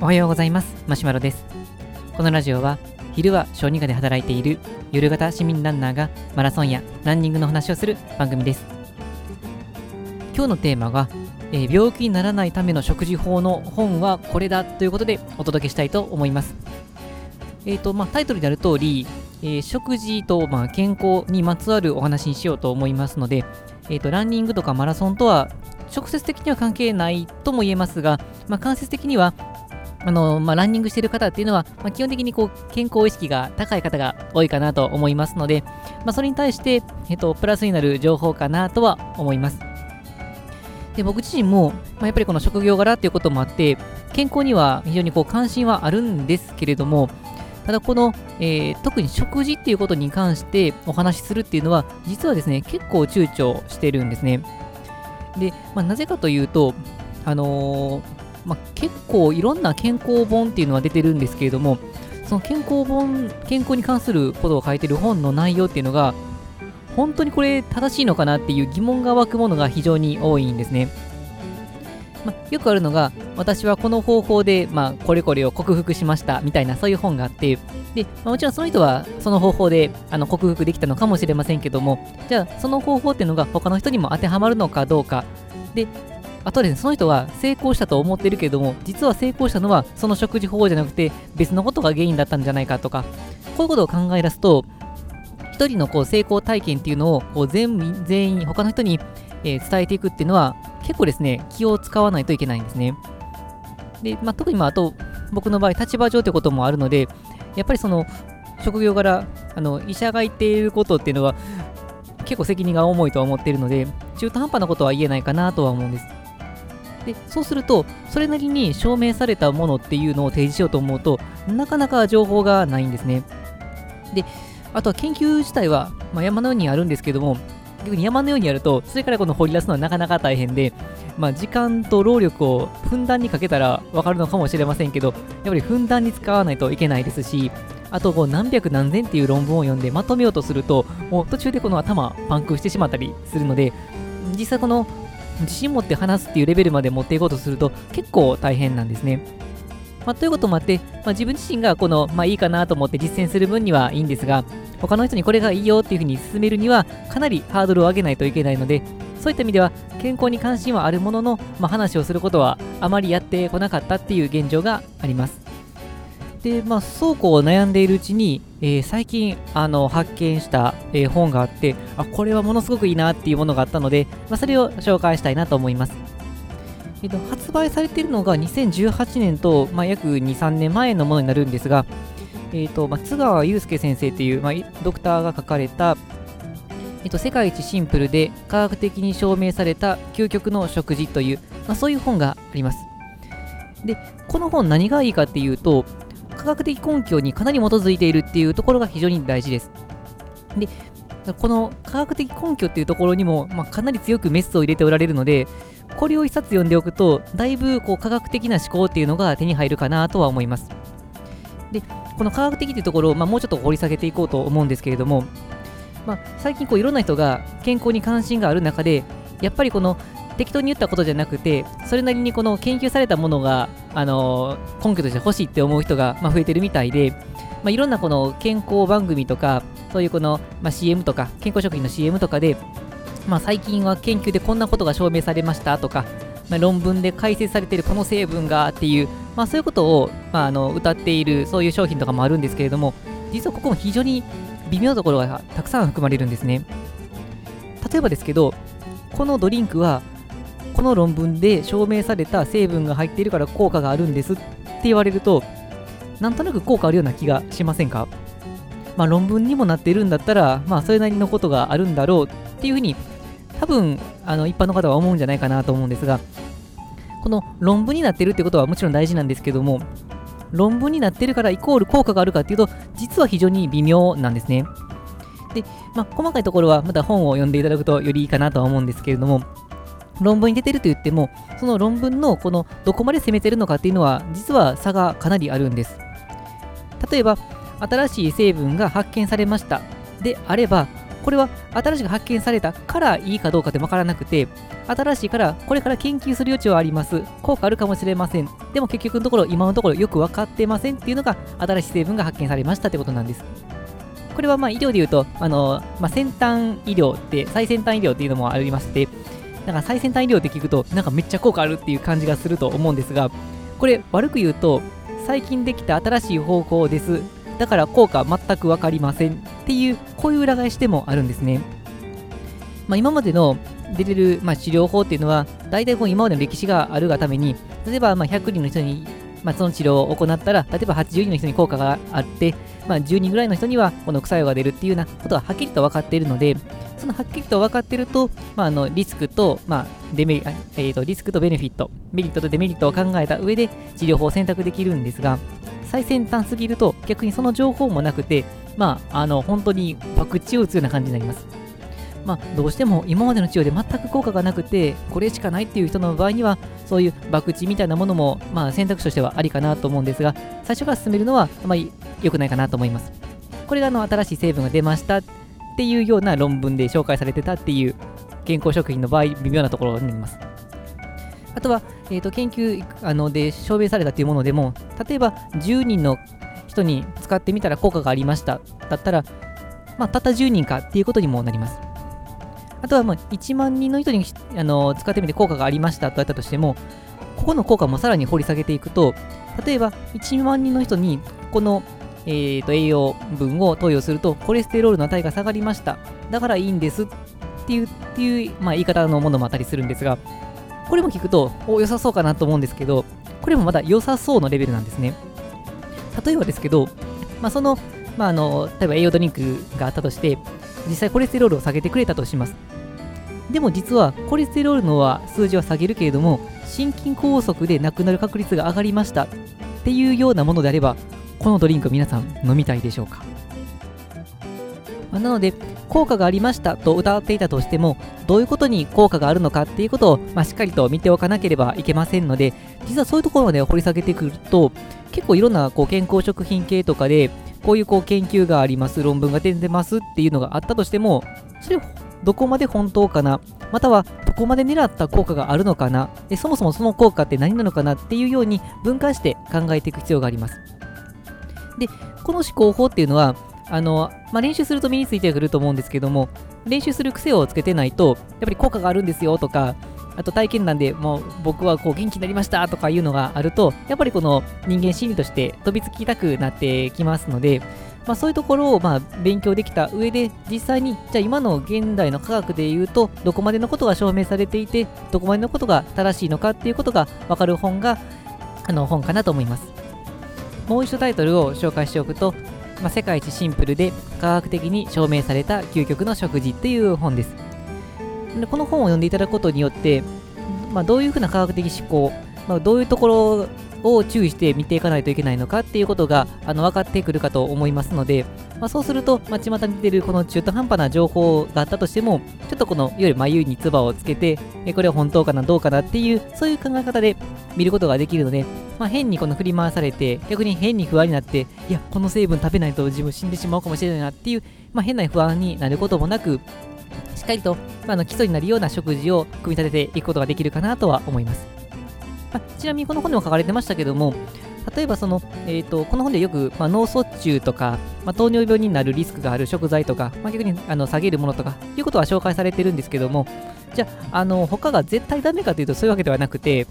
おはようございます。マシュマロです。このラジオは昼は小児科で働いている夜型市民ランナーがマラソンやランニングの話をする番組です。今日のテーマが、えー病気にならないための食事法の本はこれだということでお届けしたいと思います。えーとまあ、タイトルである通り、えー食事と、まあ、健康にまつわるお話にしようと思いますので、えーとランニングとかマラソンとは直接的には関係ないとも言えますが、まあ、間接的にはあのまあ、ランニングしている方っていうのは、まあ、基本的にこう健康意識が高い方が多いかなと思いますので、まあ、それに対して、えっと、プラスになる情報かなとは思います。で僕自身も、まあ、やっぱりこの職業柄っていうこともあって、健康には非常にこう関心はあるんですけれども、ただこの、えー特に食事っていうことに関してお話しするっていうのは、実はですね、結構躊躇してるんですね。で、まあ、なぜかというと、あのーまあ、結構いろんな健康本っていうのは出てるんですけれども、その健康本、健康に関することを書いてる本の内容っていうのが、本当にこれ正しいのかなっていう疑問が湧くものが非常に多いんですね。まあ、よくあるのが、私はこの方法で、まあ、これこれを克服しましたみたいなそういう本があって、で、まあもちろんその人はその方法であの克服できたのかもしれませんけども、じゃあその方法っていうのが他の人にも当てはまるのかどうか、で、あとですね、その人は成功したと思ってるけども、実は成功したのはその食事方法じゃなくて別のことが原因だったんじゃないかとか、こういうことを考え出すと、一人のこう成功体験っていうのをこう全員全員他の人に、えー伝えていくっていうのは結構ですね、気を使わないといけないんですね。で、まあ、特にまああと僕の場合立場上ってこともあるので、やっぱりその職業柄、あの医者が言っていることっていうのは結構責任が重いとは思っているので、中途半端なことは言えないかなとは思うんです。でそうすると、それなりに証明されたものっていうのを提示しようと思うと、なかなか情報がないんですね。で、あとは研究自体は、まあ、山のようにあるんですけども、逆に山のようにやると、それからこの掘り出すのはなかなか大変で、まあ、時間と労力をふんだんにかけたら分かるのかもしれませんけど、やっぱりふんだんに使わないといけないですし、あとこう何百何千っていう論文を読んでまとめようとすると、もう途中でこの頭パンクしてしまったりするので、実際この自信持って話すっていうレベルまで持っていこうとすると結構大変なんですね。まあ、ということもあって、まあ、自分自身がこの、まあ、いいかなと思って実践する分にはいいんですが、他の人にこれがいいよっていうふうに進めるには、かなりハードルを上げないといけないので、そういった意味では、健康に関心はあるものの、まあ、話をすることはあまりやってこなかったっていう現状があります。で、まあ、そうこう悩んでいるうちに、えー最近あの発見した、えー本があってあ、これはものすごくいいなっていうものがあったので、まあ、それを紹介したいなと思います。えっと、発売されているのが2018年と、まあ、約2、3年前のものになるんですが、えっとまあ、津川祐介先生という、まあ、ドクターが書かれた、えっと、世界一シンプルで科学的に証明された究極の食事という、まあ、そういう本があります。で、この本何がいいかっていうと、科学的根拠にかなり基づいているっていうところが非常に大事です。で、この科学的根拠っていうところにも、まあ、かなり強くメスを入れておられるので、これを一冊読んでおくと、だいぶこう科学的な思考っていうのが手に入るかなとは思います。で、この科学的っていうところを、まあ、もうちょっと掘り下げていこうと思うんですけれども、まあ、最近こういろんな人が健康に関心がある中で、やっぱりこの適当に言ったことじゃなくて、それなりにこの研究されたものが、あのー根拠として欲しいって思う人が、まあ、増えてるみたいで、まあ、いろんなこの健康番組とか、そういうこの、まあ、CM とか、健康食品の CM とかで、まあ、最近は研究でこんなことが証明されましたとか、まあ、論文で解説されているこの成分がっていう、まあ、そういうことを、まあ、あの歌っているそういう商品とかもあるんですけれども実はここも非常に微妙なところがたくさん含まれるんですね。例えばですけどこのドリンクはこの論文で証明された成分が入っているから効果があるんですって言われるとなんとなく効果あるような気がしませんか？まあ論文にもなっているんだったらまあそれなりのことがあるんだろうっていうふうに多分あの一般の方は思うんじゃないかなと思うんですがこの論文になってるってことはもちろん大事なんですけども論文になってるからイコール効果があるかっていうと実は非常に微妙なんですね。で、まあ、細かいところはまた本を読んでいただくとよりいいかなとは思うんですけれども論文に出てると言ってもその論文のこのどこまで攻めてるのかっていうのは実は差がかなりあるんです。例えば新しい成分が発見されましたであればこれは新しく発見されたからいいかどうかって分からなくて、新しいからこれから研究する余地はあります。効果あるかもしれません。でも結局のところ、今のところよく分かってませんっていうのが新しい成分が発見されましたってことなんです。これはまあ医療で言うと、あのまあ、先端医療って、最先端医療っていうのもありまして、なんか最先端医療って聞くと、なんかめっちゃ効果あるっていう感じがすると思うんですが、これ悪く言うと、最近できた新しい方法です。だから効果全く分かりませんっていう、こういう裏返しでもあるんですね。まあ、今までの出てる、まあ、治療法っていうのは、大体こう今までの歴史があるがために、例えばまあ100人の人に、まあ、その治療を行ったら、例えば80人の人に効果があって、まあ、10人ぐらいの人にはこの副作用が出るっていうようなことがはっきりと分かっているので、そのはっきりと分かっていると、まあ、あのリスクと、まあデメえーと、リスクとベネフィット、メリットとデメリットを考えた上で治療法を選択できるんですが、最先端すぎると逆にその情報もなくて、まあ、あの本当に博打を打つような感じになります。まあ、どうしても今までの治療で全く効果がなくて、これしかないっていう人の場合には、そういう博打みたいなものも、まあ、選択肢としてはありかなと思うんですが、最初から進めるのはあまり良くないかなと思います。これがの新しい成分が出ましたっていうような論文で紹介されてたっていう健康食品の場合、微妙なところになります。あとは、えー、と研究あので証明されたというものでも、例えば10人の人に使ってみたら効果がありましただったら、まあ、たった10人かっていうことにもなります。あとは、まあ、1万人の人にあの使ってみて効果がありましたとあったとしても、ここの効果もさらに掘り下げていくと、例えば1万人の人にこのえー、と栄養分を投与するとコレステロールの値が下がりましただからいいんですっていうっていう、まあ、言い方のものもあったりするんですがこれも聞くとお良さそうかなと思うんですけどこれもまだ良さそうのレベルなんですね。例えばですけど、まあ、その,、まあ、あの例えば栄養ドリンクがあったとして実際コレステロールを下げてくれたとします。でも実はコレステロールのは数字は下げるけれども心筋梗塞で亡くなる確率が上がりました。っていうようなものであればこのドリンク皆さん飲みたいでしょうか、まあ、なので効果がありましたと歌っていたとしてもどういうことに効果があるのかっていうことを、まあ、しっかりと見ておかなければいけませんので実はそういうところまで掘り下げてくると結構いろんなこう健康食品系とかでこういうこう研究があります論文が出てますっていうのがあったとしてもそれどこまで本当かなまたはどこまで狙った効果があるのかなそもそもその効果って何なのかなっていうように分解して考えていく必要があります。で、この思考法っていうのは、あの、まあ、練習すると身についてくると思うんですけども、練習する癖をつけてないと、やっぱり効果があるんですよとか、あと体験談でもう僕はこう元気になりましたとかいうのがあると、やっぱりこの人間心理として飛びつきたくなってきますので、まあ、そういうところをまあ勉強できた上で、実際に、じゃあ今の現代の科学で言うと、どこまでのことが証明されていて、どこまでのことが正しいのかっていうことがわかる本が、あの本かなと思います。もう一度タイトルを紹介しておくと、まあ、世界一シンプルで科学的に証明された究極の食事っていう本です。でこの本を読んでいただくことによって、まあ、どういうふうな科学的思考、まあ、どういうところを注意して見ていかないといけないのかっていうことがあの分かってくるかと思いますので、まあ、そうすると、まあ、巷に出るこの中途半端な情報があったとしても、ちょっとこのいわゆる眉に唾をつけて、えこれは本当かなどうかなっていう、そういう考え方で見ることができるので、まあ、変にこの振り回されて、逆に変に不安になって、いや、この成分食べないと自分死んでしまうかもしれないなっていう、まあ、変な不安になることもなく、しっかりと、ま、あの基礎になるような食事を組み立てていくことができるかなとは思います。まあ、ちなみにこの本でも書かれてましたけども、例えばその、えーと、この本でよく、まあ、脳卒中とか、まあ、糖尿病になるリスクがある食材とか、まあ、逆にあの下げるものとかいうことは紹介されてるんですけどもじゃああの他が絶対ダメかというとそういうわけではなくて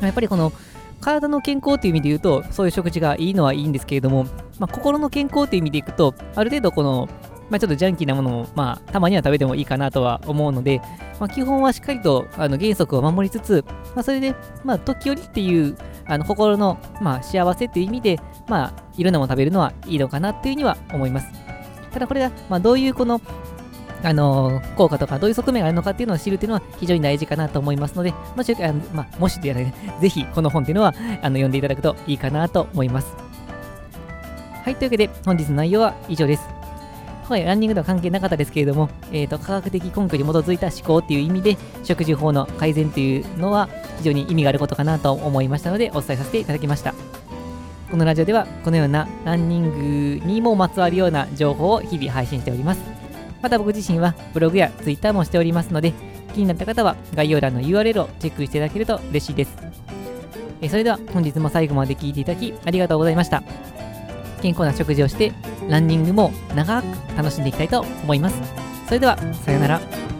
やっぱりこの体の健康という意味で言うとそういう食事がいいのはいいんですけれども、まあ、心の健康という意味でいくとある程度このまあ、ちょっとジャンキーなものも、まあ、たまには食べてもいいかなとは思うので、まあ、基本はしっかりとあの原則を守りつつ、まあ、それで、まあ、時折っていうあの心の、まあ、幸せっていう意味で、まあ、いろんなもの食べるのはいいのかなっていうには思います。ただこれが、まあ、どういうこの、あのー、効果とかどういう側面があるのかっていうのを知るっていうのは非常に大事かなと思いますので、もし、あのまあ、もしでやらね、ぜひこの本っていうのはあの読んでいただくといいかなと思います。はい、というわけで本日の内容は以上です。はい、ランニングとは関係なかったですけれども、えーと、科学的根拠に基づいた思考という意味で食事法の改善というのは非常に意味があることかなと思いましたのでお伝えさせていただきました。このラジオではこのようなランニングにもまつわるような情報を日々配信しております。また僕自身はブログや Twitter もしておりますので気になった方は概要欄の URL をチェックしていただけると嬉しいです。えそれでは本日も最後まで聴いていただきありがとうございました。健康な食事をしてランニングも長く楽しんでいきたいと思います。それでは、さようなら。